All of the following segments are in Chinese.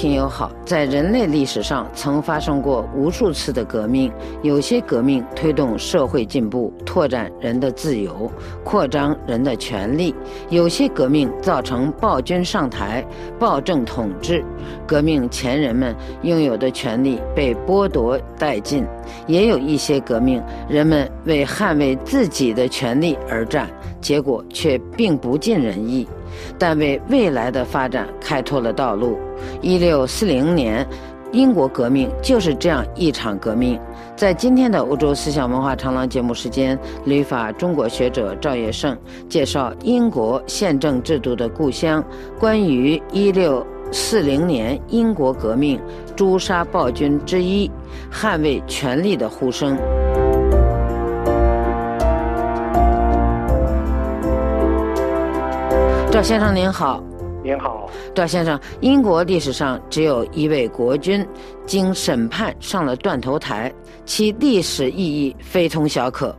听友好，在人类历史上曾发生过无数次的革命，有些革命推动社会进步，拓展人的自由，扩张人的权利；有些革命造成暴君上台，暴政统治，革命前人们拥有的权利被剥夺殆尽；也有一些革命，人们为捍卫自己的权利而战，结果却并不尽人意。但为未来的发展开拓了道路。一六四零年，英国革命就是这样一场革命。在今天的欧洲思想文化长廊节目时间，旅法中国学者赵业胜介绍英国宪政制度的故乡，关于一六四零年英国革命诛杀暴君之一，捍卫权力的呼声。赵先生您好，您好，赵先生。英国历史上只有一位国君经审判上了断头台，其历史意义非同小可。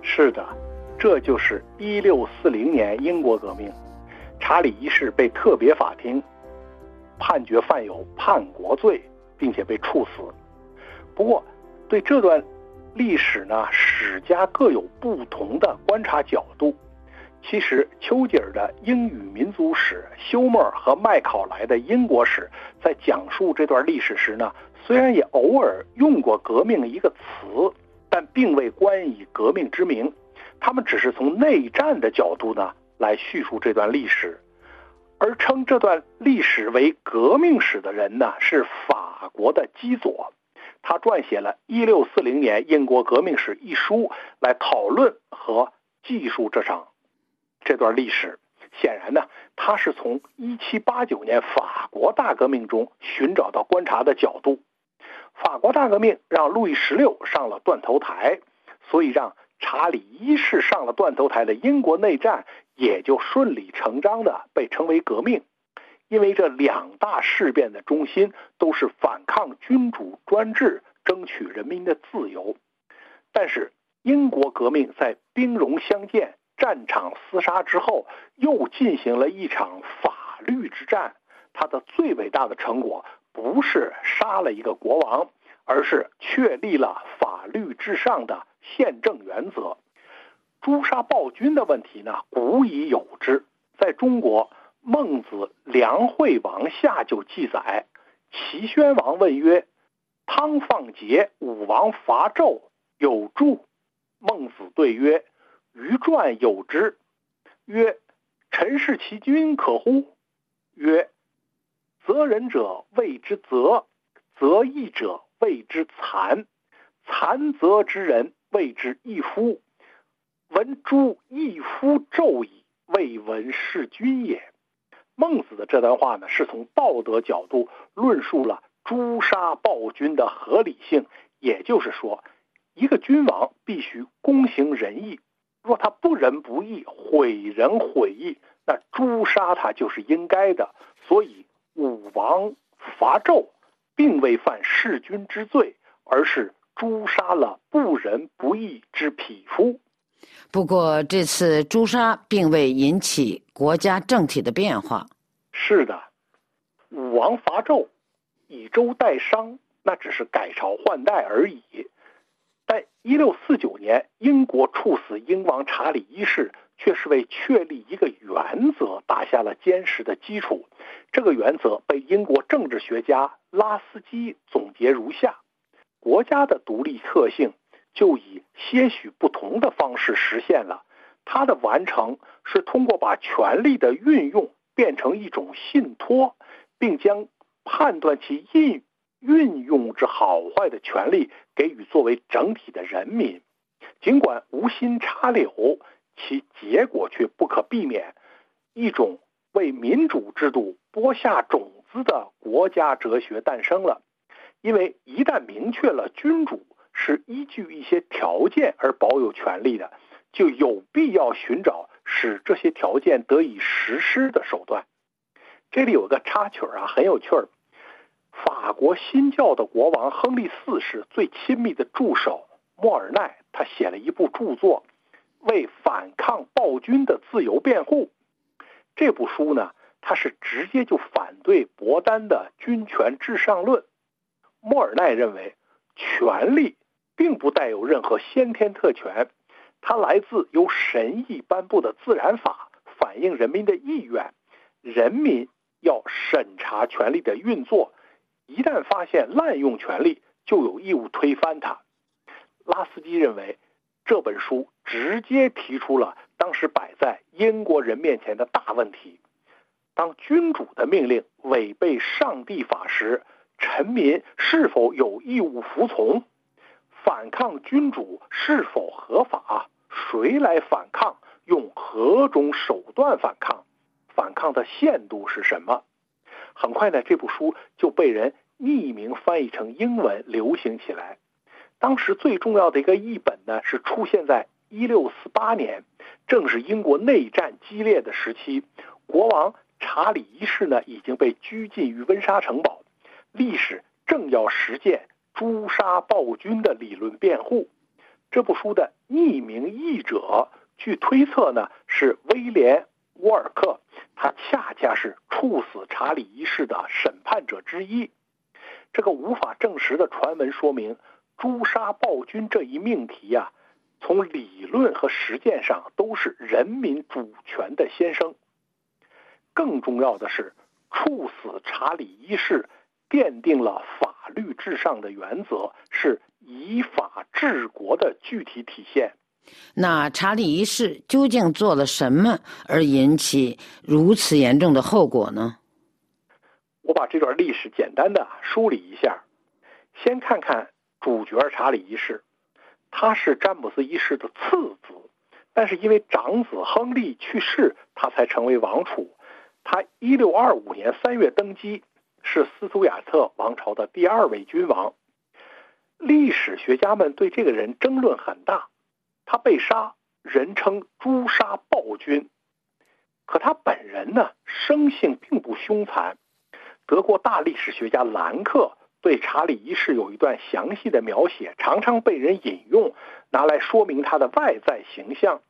是的，这就是一六四零年英国革命，查理一世被特别法庭判决犯有叛国罪，并且被处死。不过，对这段历史呢，史家各有不同的观察角度。其实，丘吉尔的英语民族史、休谟和麦考莱的英国史，在讲述这段历史时呢，虽然也偶尔用过“革命”一个词，但并未冠以革命之名。他们只是从内战的角度呢来叙述这段历史，而称这段历史为革命史的人呢是法国的基佐，他撰写了《一六四零年英国革命史》一书，来讨论和记述这场。这段历史显然呢，他是从1789年法国大革命中寻找到观察的角度。法国大革命让路易十六上了断头台，所以让查理一世上了断头台的英国内战也就顺理成章的被称为革命。因为这两大事变的中心都是反抗君主专制，争取人民的自由。但是英国革命在兵戎相见。战场厮杀之后，又进行了一场法律之战。他的最伟大的成果不是杀了一个国王，而是确立了法律至上的宪政原则。诛杀暴君的问题呢，古已有之。在中国，《孟子·梁惠王下》就记载：齐宣王问曰：“汤放桀，武王伐纣，有助？”孟子对曰。于传有之，曰：“臣弑其君可乎？”曰：“责人者谓之责，责义者谓之残，残责之人谓之义夫。闻诛义夫纣矣，未闻弑君也。”孟子的这段话呢，是从道德角度论述了诛杀暴君的合理性。也就是说，一个君王必须公行仁义。若他不仁不义，毁人毁义，那诛杀他就是应该的。所以武王伐纣，并未犯弑君之罪，而是诛杀了不仁不义之匹夫。不过这次诛杀并未引起国家政体的变化。是的，武王伐纣，以周代商，那只是改朝换代而已。但一六四九年，英国处死英王查理一世，却是为确立一个原则打下了坚实的基础。这个原则被英国政治学家拉斯基总结如下：国家的独立特性就以些许不同的方式实现了。它的完成是通过把权力的运用变成一种信托，并将判断其应。运用之好坏的权利给予作为整体的人民，尽管无心插柳，其结果却不可避免。一种为民主制度播下种子的国家哲学诞生了。因为一旦明确了君主是依据一些条件而保有权力的，就有必要寻找使这些条件得以实施的手段。这里有个插曲啊，很有趣儿。法国新教的国王亨利四世最亲密的助手莫尔奈，他写了一部著作，为反抗暴君的自由辩护。这部书呢，他是直接就反对伯丹的君权至上论。莫尔奈认为，权力并不带有任何先天特权，它来自由神意颁布的自然法，反映人民的意愿。人民要审查权力的运作，一旦发现滥用权力，就有义务推翻它。拉斯基认为，这本书直接提出了当时摆在英国人面前的大问题。当君主的命令违背上帝法时，臣民是否有义务服从？反抗君主是否合法？谁来反抗？用何种手段反抗？反抗的限度是什么？很快呢，这部书就被人匿名翻译成英文，流行起来。当时最重要的一个译本呢，是出现在1648年，正是英国内战激烈的时期，国王。查理一世呢已经被拘禁于温莎城堡，历史正要实践诛杀暴君的理论辩护。这部书的匿名译者，据推测呢是威廉·沃尔克，他恰恰是处死查理一世的审判者之一。这个无法证实的传闻说明，诛杀暴君这一命题呀，从理论和实践上都是人民主权的先声。更重要的是，处死查理一世，奠定了法律至上的原则，是以法治国的具体体现。那查理一世究竟做了什么，而引起如此严重的后果呢？我把这段历史简单的梳理一下。先看看主角查理一世，他是詹姆斯一世的次子，但是因为长子亨利去世，他才成为王储。他一六二五年三月登基，是斯图亚特王朝的第二位君王。历史学家们对这个人争论很大。他被杀，人称“诛杀暴君”。可他本人呢，生性并不凶残。德国大历史学家兰克对查理一世有一段详细的描写，常常被人引用，拿来说明他的外在形象。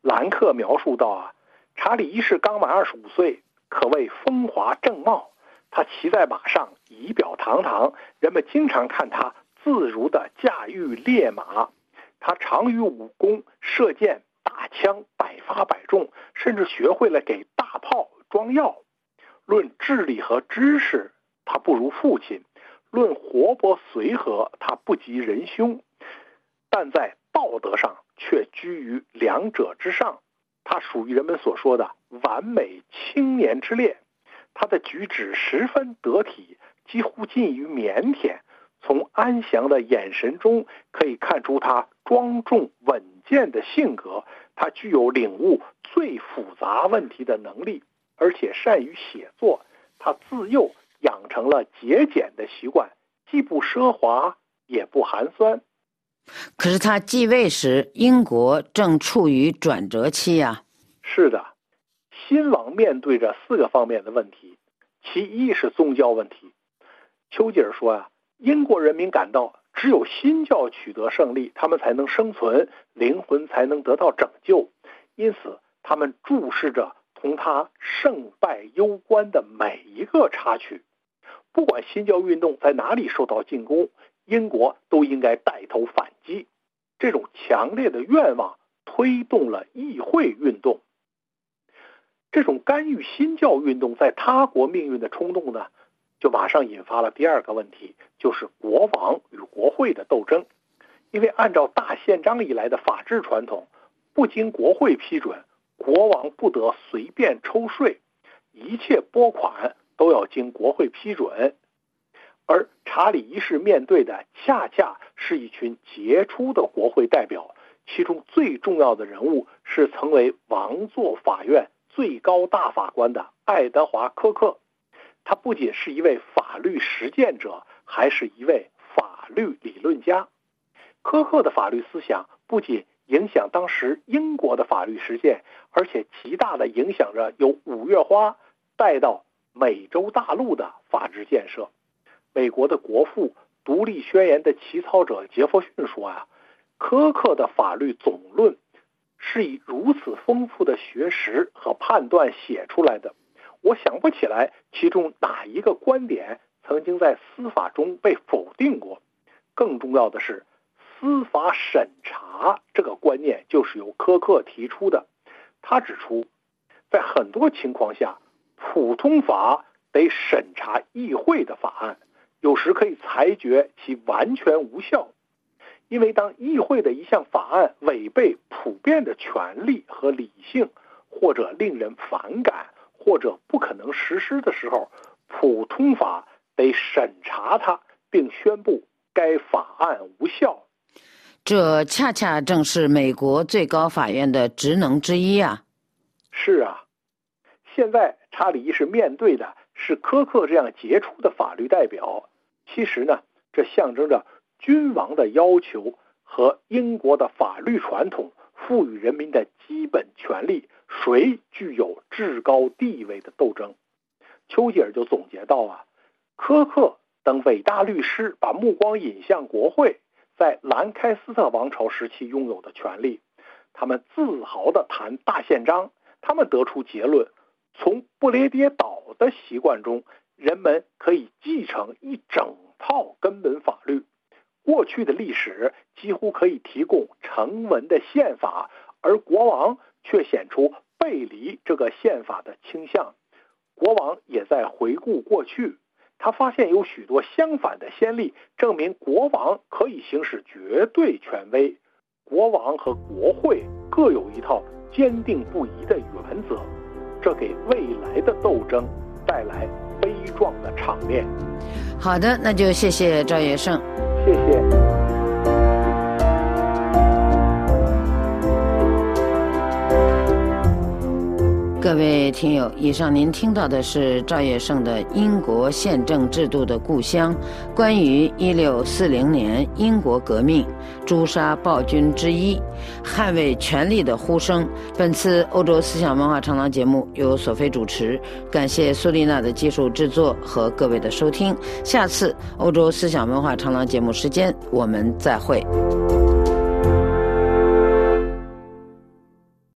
兰克描述到啊。查理一世刚满二十五岁，可谓风华正茂。他骑在马上，仪表堂堂，人们经常看他自如地驾驭烈马。他长于武功，射箭、打枪，百发百中，甚至学会了给大炮装药。论智力和知识，他不如父亲；论活泼随和，他不及仁兄。但在道德上，却居于两者之上。他属于人们所说的完美青年之列，他的举止十分得体，几乎近于腼腆。从安详的眼神中可以看出他庄重稳健的性格。他具有领悟最复杂问题的能力，而且善于写作。他自幼养成了节俭的习惯，既不奢华也不寒酸。可是他继位时，英国正处于转折期呀。是的，新王面对着四个方面的问题，其一是宗教问题。丘吉尔说呀，英国人民感到只有新教取得胜利，他们才能生存，灵魂才能得到拯救。因此，他们注视着同他胜败攸关的每一个插曲，不管新教运动在哪里受到进攻。英国都应该带头反击，这种强烈的愿望推动了议会运动。这种干预新教运动在他国命运的冲动呢，就马上引发了第二个问题，就是国王与国会的斗争。因为按照大宪章以来的法治传统，不经国会批准，国王不得随便抽税，一切拨款都要经国会批准。而查理一世面对的恰恰是一群杰出的国会代表，其中最重要的人物是曾为王座法院最高大法官的爱德华·科克。他不仅是一位法律实践者，还是一位法律理论家。科克的法律思想不仅影响当时英国的法律实践，而且极大的影响着由五月花带到美洲大陆的法治建设。美国的国父、独立宣言的起草者杰弗逊说：“啊，苛刻的法律总论是以如此丰富的学识和判断写出来的，我想不起来其中哪一个观点曾经在司法中被否定过。更重要的是，司法审查这个观念就是由柯克提出的。他指出，在很多情况下，普通法得审查议会的法案，有时可以裁决其完全无效。因为当议会的一项法案违背普遍的权利和理性，或者令人反感，或者不可能实施的时候，普通法得审查它，并宣布该法案无效。这恰恰正是美国最高法院的职能之一啊！是啊，现在查理一世面对的是科克这样杰出的法律代表。其实呢，这象征着。君王的要求和英国的法律传统赋予人民的基本权利，谁具有至高地位的斗争。丘吉尔就总结到啊，科克等伟大律师把目光引向国会在兰开斯特王朝时期拥有的权利，他们自豪地谈大宪章，他们得出结论：从不列颠岛的习惯中，人们可以继承一整套根本法律。过去的历史几乎可以提供成文的宪法，而国王却显出背离这个宪法的倾向。国王也在回顾过去，他发现有许多相反的先例，证明国王可以行使绝对权威。国王和国会各有一套坚定不移的原则，这给未来的斗争带来悲壮的场面。好的，那就谢谢赵业胜。谢谢。各位听友，以上您听到的是赵业胜的《英国宪政制度的故乡》，关于一六四零年英国革命，诛杀暴君之一，捍卫权力的呼声。本次欧洲思想文化长廊节目由索菲主持，感谢苏丽娜的技术制作和各位的收听。下次欧洲思想文化长廊节目时间，我们再会。